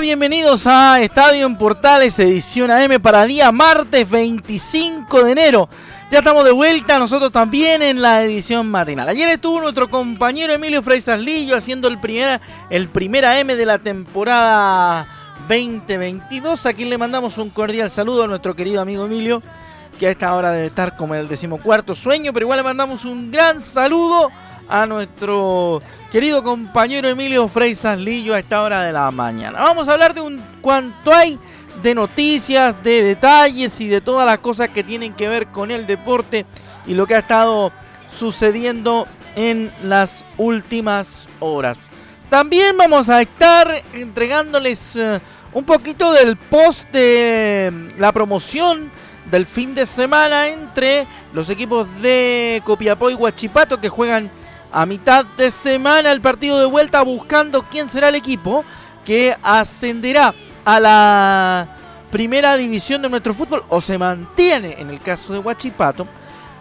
Bienvenidos a Estadio en Portales, edición AM para día martes 25 de enero. Ya estamos de vuelta, nosotros también en la edición matinal. Ayer estuvo nuestro compañero Emilio Lillo haciendo el primer, el primer AM de la temporada 2022. A quien le mandamos un cordial saludo a nuestro querido amigo Emilio, que a esta hora debe estar como en el decimocuarto sueño, pero igual le mandamos un gran saludo a nuestro querido compañero Emilio Freisas Lillo a esta hora de la mañana. Vamos a hablar de un cuanto hay de noticias, de detalles y de todas las cosas que tienen que ver con el deporte y lo que ha estado sucediendo en las últimas horas. También vamos a estar entregándoles eh, un poquito del post de la promoción del fin de semana entre los equipos de Copiapó y Huachipato que juegan a mitad de semana el partido de vuelta buscando quién será el equipo que ascenderá a la primera división de nuestro fútbol o se mantiene en el caso de Huachipato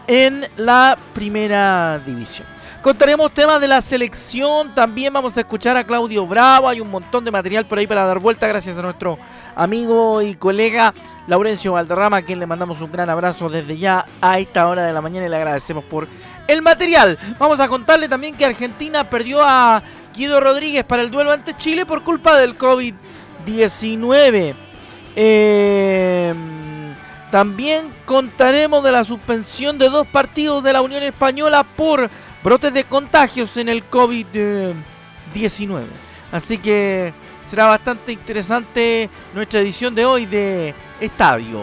en la primera división. Contaremos temas de la selección, también vamos a escuchar a Claudio Bravo, hay un montón de material por ahí para dar vuelta gracias a nuestro amigo y colega Laurencio Valderrama, a quien le mandamos un gran abrazo desde ya a esta hora de la mañana y le agradecemos por el material. Vamos a contarle también que Argentina perdió a Guido Rodríguez para el duelo ante Chile por culpa del COVID-19. Em, también contaremos de la suspensión de dos partidos de la Unión Española por brotes de contagios en el COVID-19. Así que será bastante interesante nuestra edición de hoy de Estadio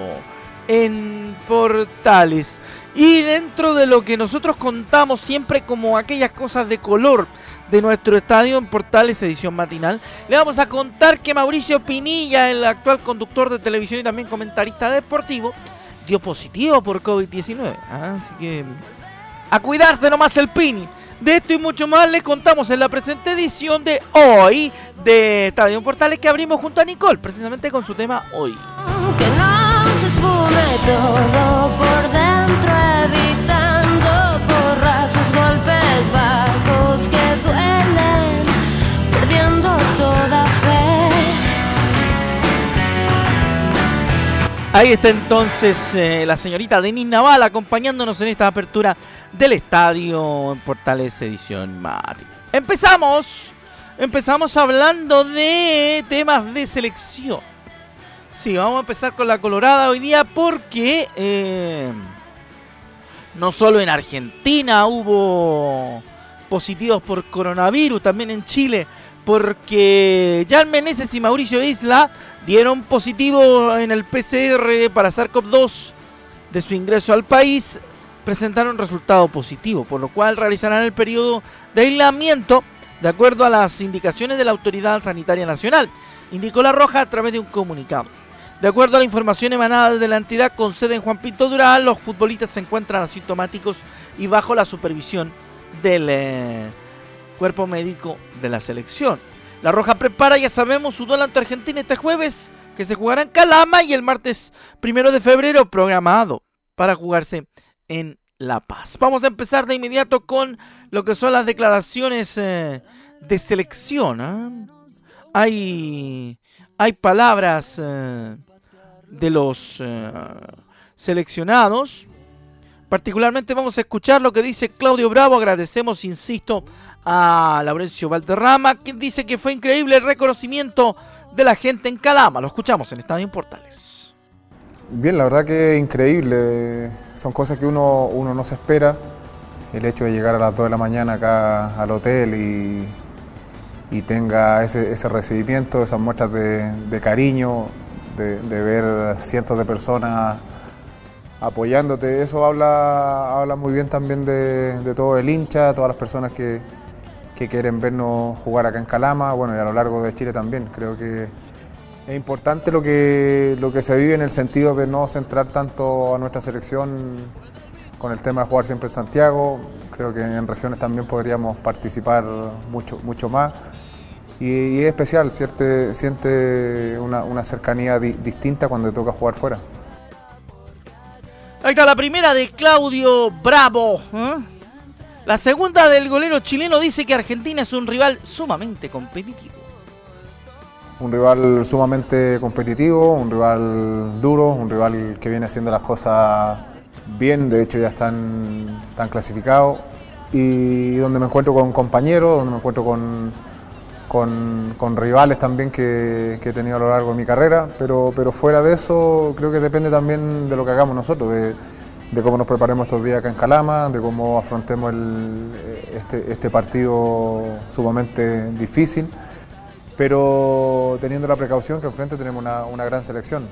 en Portales. Y dentro de lo que nosotros contamos siempre como aquellas cosas de color de nuestro estadio en Portales Edición Matinal, le vamos a contar que Mauricio Pinilla, el actual conductor de televisión y también comentarista deportivo, dio positivo por COVID-19. Ah, así que a cuidarse nomás el Pini. De esto y mucho más les contamos en la presente edición de hoy de Estadio Portales que abrimos junto a Nicole, precisamente con su tema hoy. Que no se Ahí está entonces eh, la señorita Denis Naval acompañándonos en esta apertura del estadio en Portales Edición Mati. Empezamos, empezamos hablando de temas de selección. Sí, vamos a empezar con la Colorada hoy día porque eh, no solo en Argentina hubo positivos por coronavirus, también en Chile, porque Jan Meneses y Mauricio Isla dieron positivo en el PCR para SARS-CoV-2 de su ingreso al país presentaron resultado positivo, por lo cual realizarán el periodo de aislamiento de acuerdo a las indicaciones de la Autoridad Sanitaria Nacional, indicó La Roja a través de un comunicado. De acuerdo a la información emanada de la entidad con sede en Juan Pinto Durán, los futbolistas se encuentran asintomáticos y bajo la supervisión del eh, cuerpo médico de la selección. La Roja prepara, ya sabemos, su duelo ante Argentina este jueves, que se jugará en Calama y el martes primero de febrero programado para jugarse en La Paz. Vamos a empezar de inmediato con lo que son las declaraciones eh, de selección. ¿ah? Hay, hay palabras eh, de los eh, seleccionados. Particularmente vamos a escuchar lo que dice Claudio Bravo. Agradecemos, insisto, a Laurencio Valderrama, quien dice que fue increíble el reconocimiento de la gente en Calama. Lo escuchamos en Estadio Portales. Bien, la verdad que es increíble. Son cosas que uno, uno no se espera. El hecho de llegar a las 2 de la mañana acá al hotel y, y tenga ese, ese, recibimiento, esas muestras de, cariño, de, de, ver cientos de personas apoyándote, eso habla, habla muy bien también de, de todo el hincha, todas las personas que, que quieren vernos jugar acá en Calama, bueno, y a lo largo de Chile también. Creo que es importante lo que, lo que se vive en el sentido de no centrar tanto a nuestra selección con el tema de jugar siempre en Santiago. Creo que en regiones también podríamos participar mucho, mucho más. Y, es especial, siente, siente una, una cercanía di, distinta cuando te toca jugar fuera. Ahí está la primera de Claudio Bravo. ¿eh? La segunda del golero chileno dice que Argentina es un rival sumamente competitivo. Un rival sumamente competitivo, un rival duro, un rival que viene haciendo las cosas bien, de hecho ya están, están clasificados y donde me encuentro con compañeros, donde me encuentro con, con, rivales también que, he tenido a lo largo de mi carrera, pero, pero fuera de eso creo que depende también de lo que hagamos nosotros, de cómo nos preparemos estos días acá en Calama, de cómo afrontemos este, este partido sumamente difícil, pero teniendo la precaución que enfrente tenemos una, una gran selección.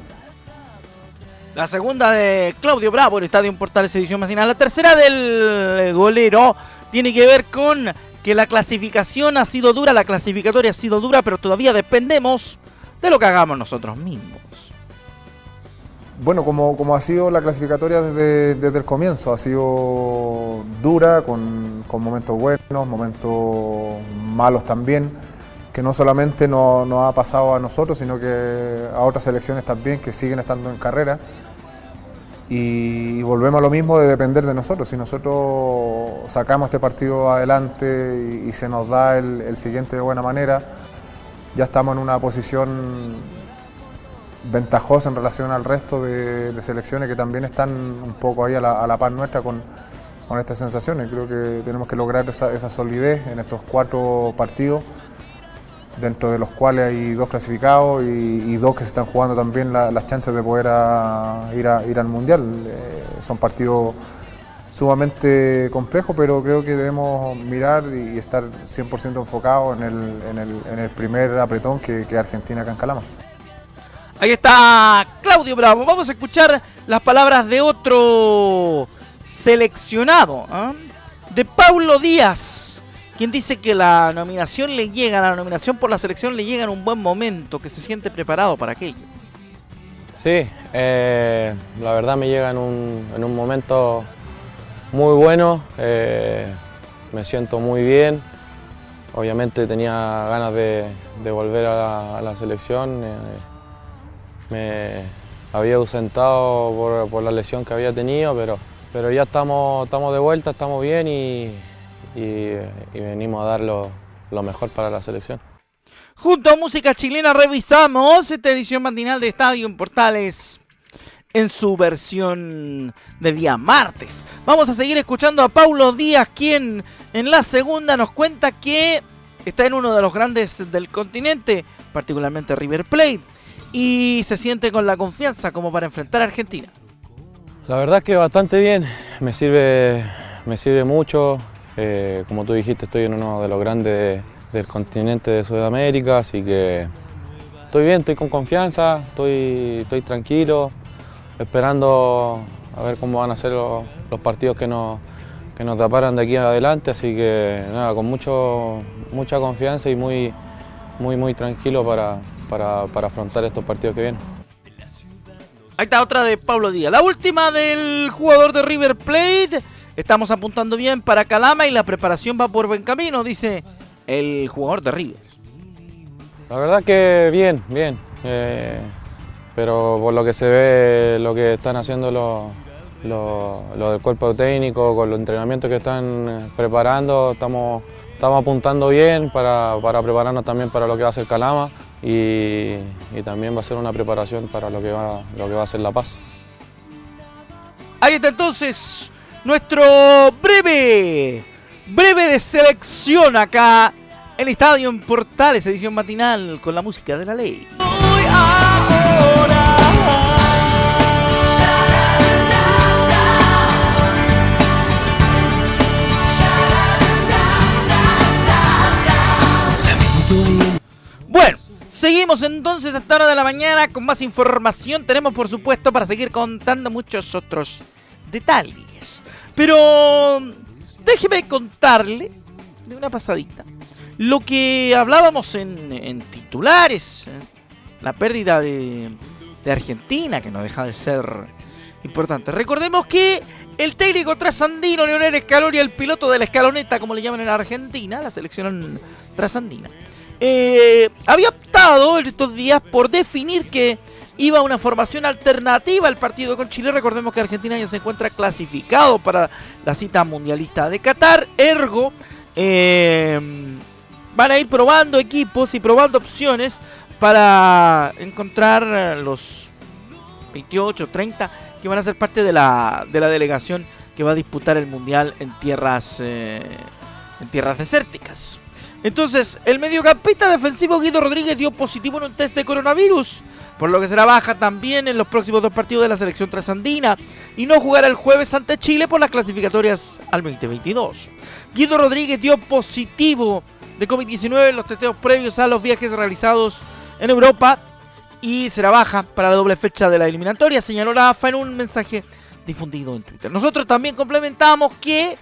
La segunda de Claudio Bravo, el Estadio Portales Edición Macinal. La tercera del golero tiene que ver con que la clasificación ha sido dura, la clasificatoria ha sido dura, pero todavía dependemos de lo que hagamos nosotros mismos. Bueno, como, como ha sido la clasificatoria desde, desde el comienzo, ha sido dura, con, con, momentos buenos, momentos malos también, que no solamente nos no ha pasado a nosotros, sino que a otras selecciones también que siguen estando en carrera. Y volvemos a lo mismo de depender de nosotros. Si nosotros sacamos este partido adelante y, se nos da el siguiente de buena manera, ya estamos en una posición ventajosa en relación al resto de, selecciones que también están un poco ahí a la, a par nuestra con, con, estas sensaciones. Creo que tenemos que lograr esa, solidez en estos cuatro partidos, dentro de los cuales hay dos clasificados y, dos que se están jugando también la, las chances de poder ir, a, ir, al Mundial. Eh, son partidos sumamente complejos, pero creo que debemos mirar y estar 100% enfocados en el, en, el, en el, primer apretón que, que Argentina acá en Calama. Ahí está Claudio Bravo. Vamos a escuchar las palabras de otro seleccionado, ¿eh? de Paulo Díaz, quien dice que la nominación le llega, la nominación por la selección le llega en un buen momento, que se siente preparado para aquello. Sí, eh, la verdad me llega en un, en un momento muy bueno, eh, me siento muy bien. Obviamente tenía ganas de, volver a la, a la selección. Me había ausentado por, la lesión que había tenido, pero, pero ya estamos, estamos de vuelta, estamos bien y venimos a dar lo, lo, mejor para la selección. Junto a Música Chilena revisamos esta edición matinal de Estadio en Portales en su versión de día martes. Vamos a seguir escuchando a Paulo Díaz, quien en la segunda nos cuenta que está en uno de los grandes del continente, particularmente River Plate y se siente con la confianza como para enfrentar a Argentina. La verdad que bastante bien, me sirve, me sirve mucho. Eh, como tú dijiste, estoy en uno de los grandes del continente de Sudamérica, así que estoy bien, estoy con confianza, estoy, estoy tranquilo, esperando a ver cómo van a ser los, los partidos que nos, que nos taparan de aquí adelante, así que nada, con mucho, mucha confianza y muy, muy, muy tranquilo para, para, para, afrontar estos partidos que vienen. Ahí está otra de Pablo Díaz. La última del jugador de River Plate. Estamos apuntando bien para Calama y la preparación va por buen camino, dice el jugador de River. La verdad que bien, bien. Eh, pero por lo que se ve, lo que están haciendo los, los, los del cuerpo técnico, con los entrenamientos que están preparando, estamos, estamos apuntando bien para, para prepararnos también para lo que va a ser Calama y, también va a ser una preparación para lo que va, lo que va a ser La Paz. Ahí está entonces nuestro breve, breve de selección acá en Estadio en Portales, edición matinal con la música de la ley. Seguimos entonces a esta hora de la mañana con más información. Tenemos por supuesto para seguir contando muchos otros detalles. Pero déjeme contarle de una pasadita lo que hablábamos en, titulares. ¿eh? La pérdida de, de Argentina, que no deja de ser importante. Recordemos que el técnico trasandino Leonel Scaloni, el piloto de la escaloneta, como le llaman en Argentina, la selección trasandina, eh, había optado estos días por definir que iba a una formación alternativa al partido con Chile. Recordemos que Argentina ya se encuentra clasificado para la cita mundialista de Qatar. Ergo, eh, van a ir probando equipos y probando opciones para encontrar los 28, 30 que van a ser parte de la, de la delegación que va a disputar el Mundial en tierras, eh, en tierras desérticas. Entonces, el mediocampista defensivo Guido Rodríguez dio positivo en un test de coronavirus, por lo que será baja también en los próximos dos partidos de la selección trasandina y no jugará el jueves ante Chile por las clasificatorias al 2022. Guido Rodríguez dio positivo de COVID-19 en los testeos previos a los viajes realizados en Europa y será baja para la doble fecha de la eliminatoria, señaló la AFA en un mensaje difundido en Twitter. Nosotros también complementamos que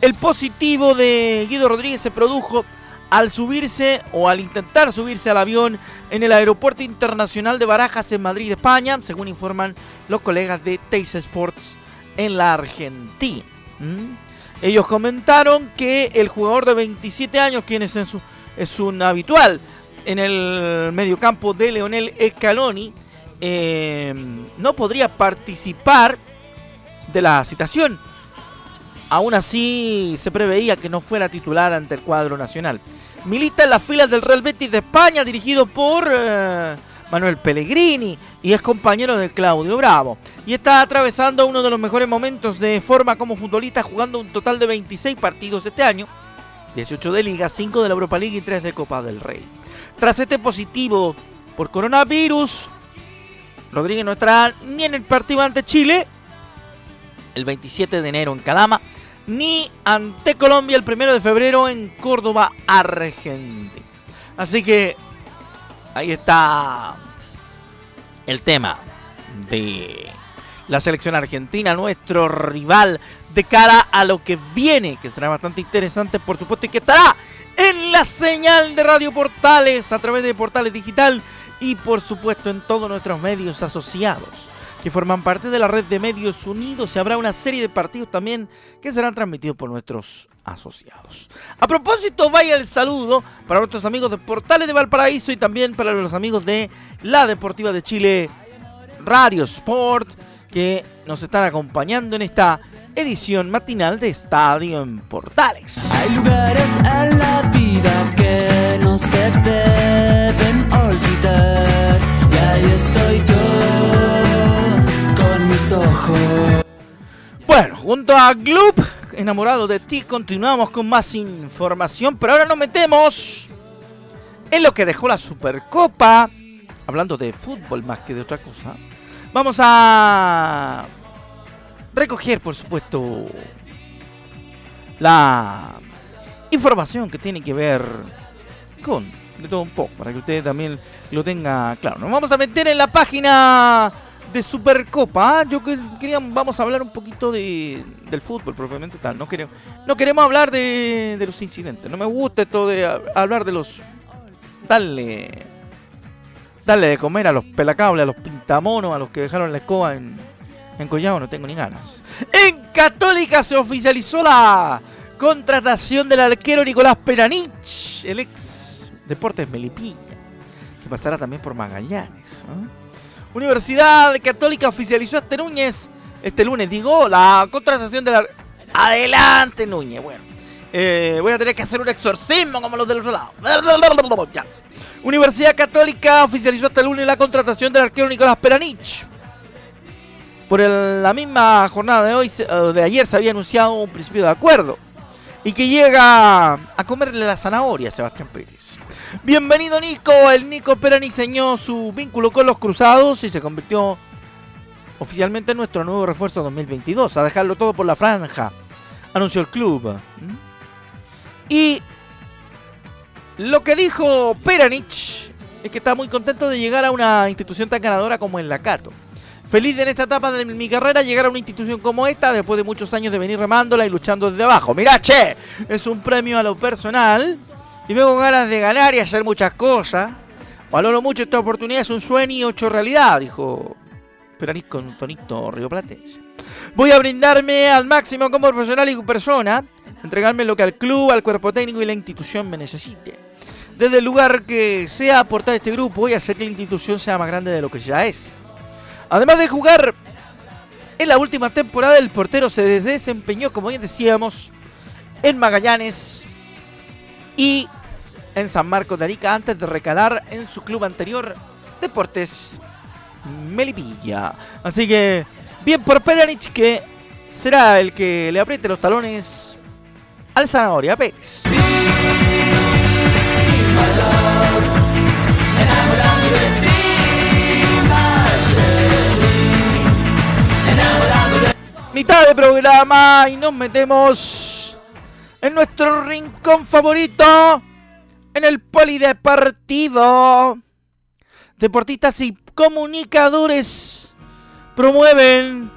el positivo de Guido Rodríguez se produjo al subirse o al intentar subirse al avión en el aeropuerto internacional de Barajas en Madrid, España, según informan los colegas de Teis Sports en la Argentina. ¿Mm? Ellos comentaron que el jugador de 27 años, quien es, su, es un habitual en el mediocampo de Leonel Scaloni, eh, no podría participar de la citación. Aún así, se preveía que no fuera titular ante el cuadro nacional. Milita en las filas del Real Betis de España, dirigido por eh, Manuel Pellegrini, y es compañero de Claudio Bravo. Y está atravesando uno de los mejores momentos de forma como futbolista, jugando un total de 26 partidos este año, 18 de Liga, 5 de la Europa League y 3 de Copa del Rey. Tras este positivo por coronavirus, Rodríguez no estará ni en el partido ante Chile el 27 de enero en Calama, ni ante Colombia el 1 de febrero en Córdoba, Argentina. Así que ahí está el tema de la selección argentina, nuestro rival de cara a lo que viene, que será bastante interesante, por supuesto, y que estará en la señal de Radio Portales, a través de Portales Digital y por supuesto en todos nuestros medios asociados que forman parte de la red de medios unidos y habrá una serie de partidos también que serán transmitidos por nuestros asociados. A propósito, vaya el saludo para nuestros amigos de Portales de Valparaíso y también para los amigos de la Deportiva de Chile Radio Sport que nos están acompañando en esta edición matinal de Estadio en Portales. Hay lugares en la vida que no se deben olvidar. Y ahí estoy yo Bueno, junto a Gloop, enamorado de ti, continuamos con más información, pero ahora nos metemos en lo que dejó la Supercopa, hablando de fútbol más que de otra cosa. Vamos a recoger, por supuesto, la información que tiene que ver con de todo un poco, para que ustedes también lo tengan claro. Nos vamos a meter en la página de Supercopa. ¿ah? Yo quería, vamos a hablar un poquito de, del fútbol propiamente tal. No queremos, no queremos hablar de, de los incidentes. No me gusta esto de hablar de los... Darle, darle de comer a los pelacables, a los pintamonos, a los que dejaron la escoba en, en Collao no tengo ni ganas. En Católica se oficializó la contratación del arquero Nicolás Peranich, el ex Deportes Melipilla, que pasará también por Magallanes. Universidad Católica oficializó este Núñez, este lunes, digo, la contratación del arquero. Adelante, Núñez. Bueno, eh, voy a tener que hacer un exorcismo como los del otro lado. Universidad Católica oficializó este lunes la contratación del arquero Nicolás Peranich por la misma jornada de hoy, de ayer, se había anunciado un principio de acuerdo y que llega a comerle la zanahoria a Sebastián Pérez. Bienvenido Nico, el Nico Pérez diseñó su vínculo con los Cruzados y se convirtió oficialmente en nuestro nuevo refuerzo 2022, a dejarlo todo por la franja, anunció el club. Y lo que dijo Peranich es que está muy contento de llegar a una institución tan ganadora como el Lacato. Feliz de en esta etapa de mi carrera llegar a una institución como esta después de muchos años de venir remándola y luchando desde abajo. Mirá, che, es un premio a lo personal y con ganas de ganar y hacer muchas cosas. Valoro mucho esta oportunidad, es un sueño hecho realidad, dijo Peranis con tonito rioplatense. Voy a brindarme al máximo como profesional y persona, entregarme lo que al club, al cuerpo técnico y la institución me necesite. Desde el lugar que sea aportar este grupo y hacer que la institución sea más grande de lo que ya es. Además de jugar en la última temporada, el portero se desempeñó, como bien decíamos, en Magallanes y en San Marcos de Arica antes de recalar en su club anterior, Deportes Melipilla. Así que, bien por Peranich, que será el que le apriete los talones al Zanahoria Pérez. Mitad de programa y nos metemos en nuestro rincón favorito en el polideportivo. Deportistas y comunicadores promueven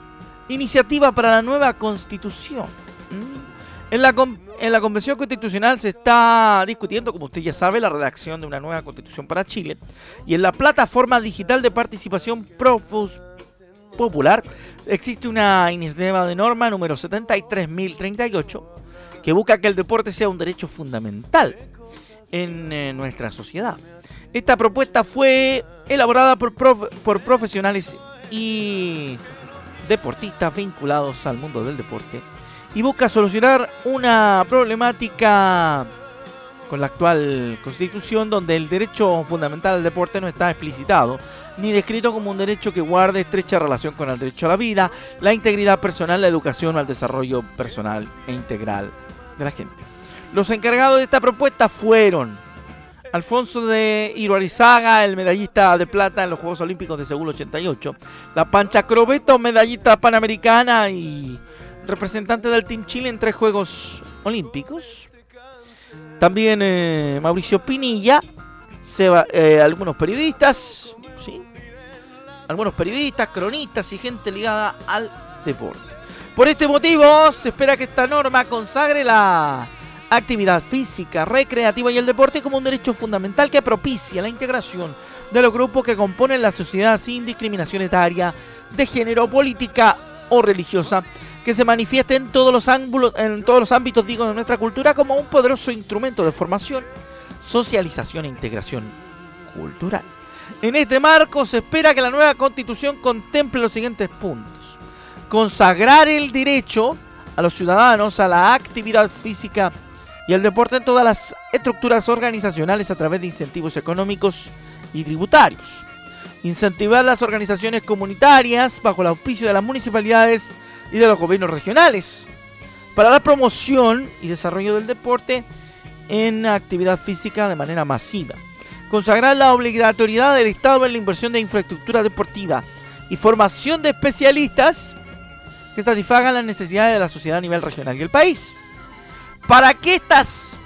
iniciativa para la nueva constitución. ¿Mm? En la, en la Convención Constitucional se está discutiendo, como usted ya sabe, la redacción de una nueva constitución para Chile. Y en la plataforma digital de participación Profus Popular existe una iniciativa de norma número 73.038 que busca que el deporte sea un derecho fundamental en eh, nuestra sociedad. Esta propuesta fue elaborada por, por profesionales y deportistas vinculados al mundo del deporte y busca solucionar una problemática con la actual constitución donde el derecho fundamental al deporte no está explicitado ni descrito como un derecho que guarde estrecha relación con el derecho a la vida, la integridad personal, la educación o al desarrollo personal e integral de la gente. Los encargados de esta propuesta fueron Alfonso de Iruarizaga, el medallista de plata en los Juegos Olímpicos de Seúl 88, la Pancha Crobeto, medallista panamericana y representante del Team Chile en tres Juegos Olímpicos. También eh, Mauricio Pinilla, eh, algunos periodistas, ¿sí? algunos periodistas, cronistas y gente ligada al deporte. Por este motivo se espera que esta norma consagre la actividad física, recreativa y el deporte como un derecho fundamental que propicia la integración de los grupos que componen la sociedad sin discriminación etaria, de género, política o religiosa, que se manifieste en todos los, ángulos, en todos los ámbitos digo, de nuestra cultura como un poderoso instrumento de formación, socialización e integración cultural. En este marco se espera que la nueva constitución contemple los siguientes puntos. Consagrar el derecho a los ciudadanos a la actividad física y el deporte en todas las estructuras organizacionales a través de incentivos económicos y tributarios. Incentivar las organizaciones comunitarias bajo el auspicio de las municipalidades y de los gobiernos regionales para la promoción y desarrollo del deporte en actividad física de manera masiva. Consagrar la obligatoriedad del Estado en la inversión de infraestructura deportiva y formación de especialistas que satisfagan las necesidades de la sociedad a nivel regional y el país. Para que estas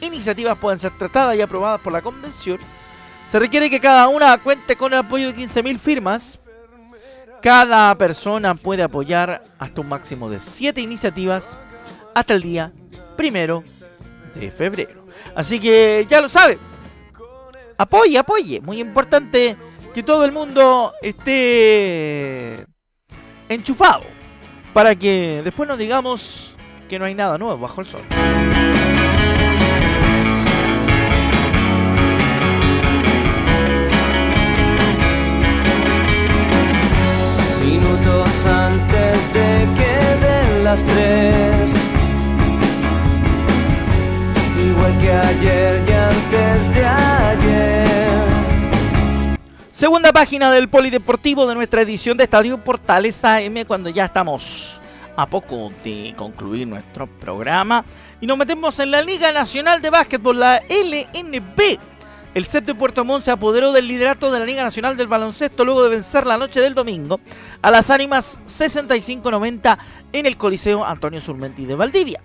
iniciativas puedan ser tratadas y aprobadas por la convención, se requiere que cada una cuente con el apoyo de 15.000 firmas. Cada persona puede apoyar hasta un máximo de 7 iniciativas hasta el día primero de febrero. Así que ya lo sabe. Apoye, apoye. Muy importante que todo el mundo esté enchufado. Para que después nos digamos que no hay nada nuevo bajo el sol. Minutos antes de que den las tres. Igual que ayer y antes de ayer. Segunda página del Polideportivo de nuestra edición de Estadio Portales AM cuando ya estamos a poco de concluir nuestro programa y nos metemos en la Liga Nacional de Básquetbol, la LNB. El set de Puerto Montt se apoderó del liderato de la Liga Nacional del Baloncesto luego de vencer la noche del domingo a las ánimas 65-90 en el Coliseo Antonio Surmenti de Valdivia.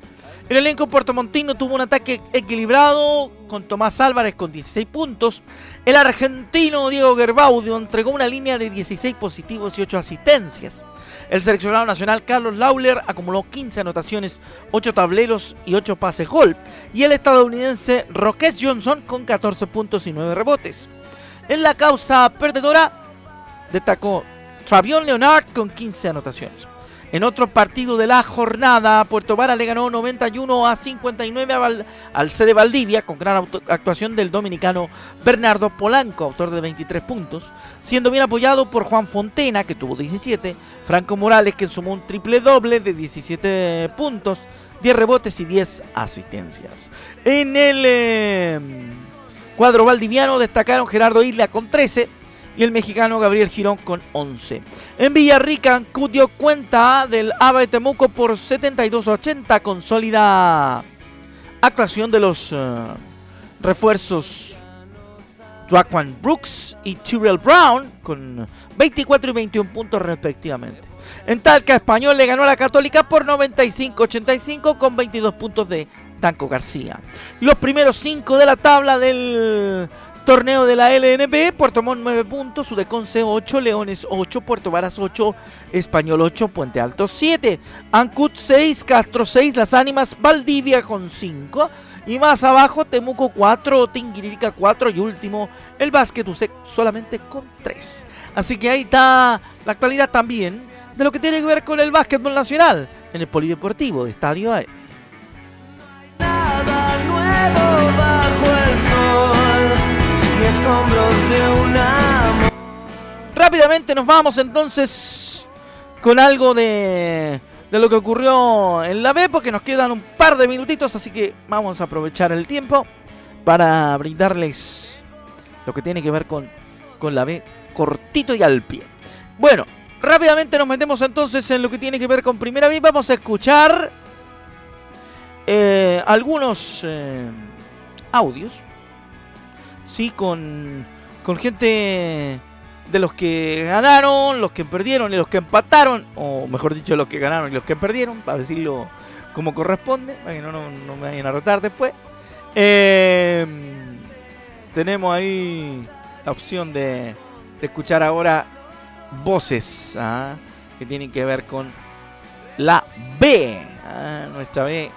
El elenco puertomontino tuvo un ataque equilibrado con Tomás Álvarez con 16 puntos. El argentino Diego Gerbaudio entregó una línea de 16 positivos y 8 asistencias. El seleccionado nacional Carlos Lauler acumuló 15 anotaciones, 8 tableros y 8 pases gol. Y el estadounidense Roques Johnson con 14 puntos y 9 rebotes. En la causa perdedora destacó Travion Leonard con 15 anotaciones. En otro partido de la jornada, Puerto Vara le ganó 91 a 59 al, C de Valdivia, con gran actuación del dominicano Bernardo Polanco, autor de 23 puntos, siendo bien apoyado por Juan Fontena, que tuvo 17, Franco Morales, que sumó un triple doble de 17 puntos, 10 rebotes y 10 asistencias. En el eh, cuadro valdiviano destacaron Gerardo Isla con 13, y el mexicano Gabriel Girón con 11. En Villarrica, Ancud dio cuenta del ABA de Temuco por 72-80 con sólida actuación de los uh, refuerzos Joaquin Brooks y Tyrell Brown con 24 y 21 puntos respectivamente. En Talca, Español le ganó a la Católica por 95-85 con 22 puntos de Tanco García. Los primeros 5 de la tabla del Torneo de la LNB, Puerto Montt 9 puntos, Udeconce 8, Leones 8, Puerto Varas 8, Español 8, Puente Alto 7, Ancut 6, Castro 6, Las Ánimas, Valdivia con 5 y más abajo Temuco 4, Tinguirica 4 y último el Básquet USEC solamente con 3. Así que ahí está la actualidad también de lo que tiene que ver con el básquetbol nacional en el Polideportivo de Estadio A. Rápidamente nos vamos entonces con algo de, de lo que ocurrió en la B, porque nos quedan un par de minutitos, así que vamos a aprovechar el tiempo para brindarles lo que tiene que ver con, con la B cortito y al pie. Bueno, rápidamente nos metemos entonces en lo que tiene que ver con Primera B. Vamos a escuchar eh, algunos eh, audios sí, con, con gente de los que ganaron, los que perdieron y los que empataron, o mejor dicho, los que ganaron y los que perdieron, para decirlo como corresponde, para que no, no, me vayan a rotar después. Eh, tenemos ahí la opción de, de escuchar ahora voces ¿ah? que tienen que ver con la B, ¿ah? nuestra B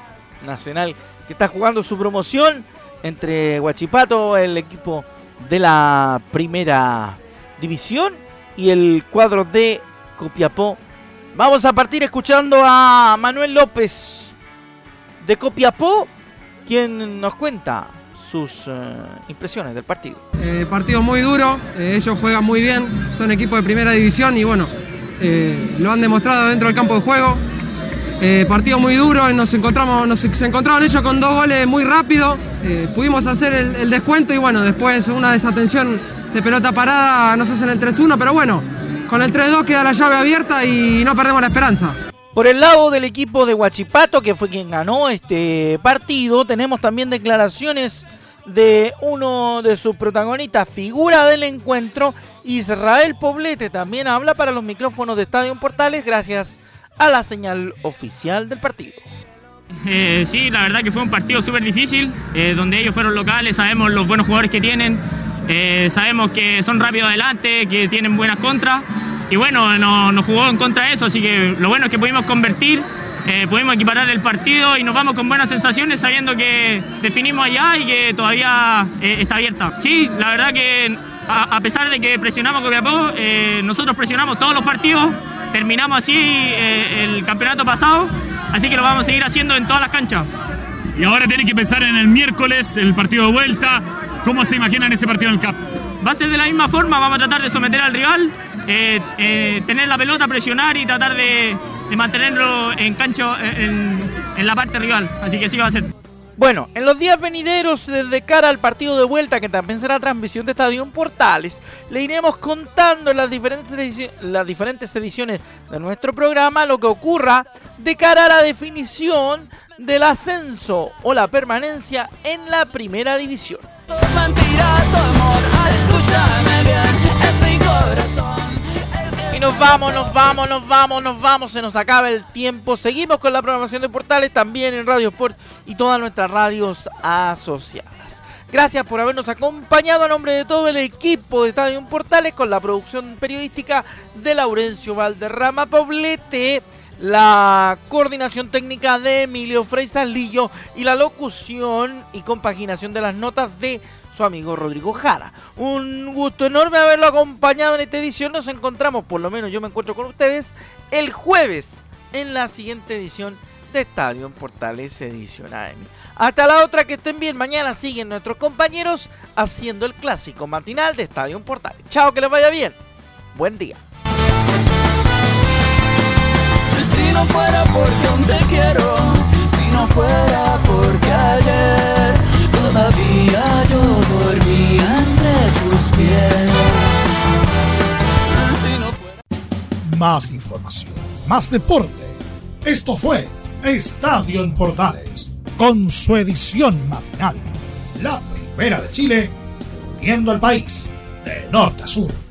nacional, que está jugando su promoción entre Huachipato, el equipo de la primera división, y el cuadro de Copiapó. Vamos a partir escuchando a Manuel López de Copiapó, quien nos cuenta sus eh, impresiones del partido. Eh, partido muy duro, eh, ellos juegan muy bien, son equipo de primera división y bueno, lo han demostrado dentro del campo de juego. Eh, partido muy duro, nos encontramos, nos, se encontraron ellos con dos goles muy rápido, eh, pudimos hacer el, descuento y bueno, después una desatención de pelota parada nos hacen el 3-1, pero bueno, con el 3-2 queda la llave abierta y no perdemos la esperanza. Por el lado del equipo de Huachipato, que fue quien ganó este partido, tenemos también declaraciones de uno de sus protagonistas, figura del encuentro, Israel Poblete, también habla para los micrófonos de Estadio Portales, gracias a la señal oficial del partido. Eh, sí, la verdad que fue un partido súper difícil, eh, donde ellos fueron locales, sabemos los buenos jugadores que tienen, eh, sabemos que son rápidos adelante, que tienen buenas contras, y bueno, nos jugó en contra de eso, así que lo bueno es que pudimos convertir, pudimos equiparar el partido y nos vamos con buenas sensaciones sabiendo que definimos allá y que todavía está abierta. Sí, la verdad que a, pesar de que presionamos con Copiapó, nosotros presionamos todos los partidos, terminamos así eh, el campeonato pasado, así que lo vamos a seguir haciendo en todas las canchas. Y ahora tienen que pensar en el miércoles, el partido de vuelta. ¿Cómo se imaginan ese partido en el CAP? Va a ser de la misma forma, vamos a tratar de someter al rival, eh, eh, tener la pelota, presionar y tratar de, mantenerlo en cancho en, en la parte rival. Así que sí va a ser. Bueno, en los días venideros, desde cara al partido de vuelta, que también será transmisión de Estadio Portales, le iremos contando en las diferentes, las diferentes ediciones de nuestro programa lo que ocurra de cara a la definición del ascenso o la permanencia en la primera división. Y nos vamos, nos vamos, nos vamos, nos vamos, se nos acaba el tiempo. Seguimos con la programación de portales también en Radio Sport y todas nuestras radios asociadas. Gracias por habernos acompañado a nombre de todo el equipo de Estadio Portales con la producción periodística de Laurencio Valderrama Poblete, la coordinación técnica de Emilio Frey Lillo y la locución y compaginación de las notas de su amigo Rodrigo Jara. Un gusto enorme haberlo acompañado en esta edición. Nos encontramos, por lo menos yo me encuentro con ustedes, el jueves en la siguiente edición de Estadio Portales Edición AM. Hasta la otra, que estén bien. Mañana siguen nuestros compañeros haciendo el clásico matinal de Estadio Portales. Chao, que les vaya bien. Buen día. Si no fuera porque te quiero, si no fuera porque ayer todavía yo dormía entre tus pies. Más información, más deporte. Esto fue Estadio en Portales, con su edición matinal. La primera de Chile, uniendo al país de norte a sur.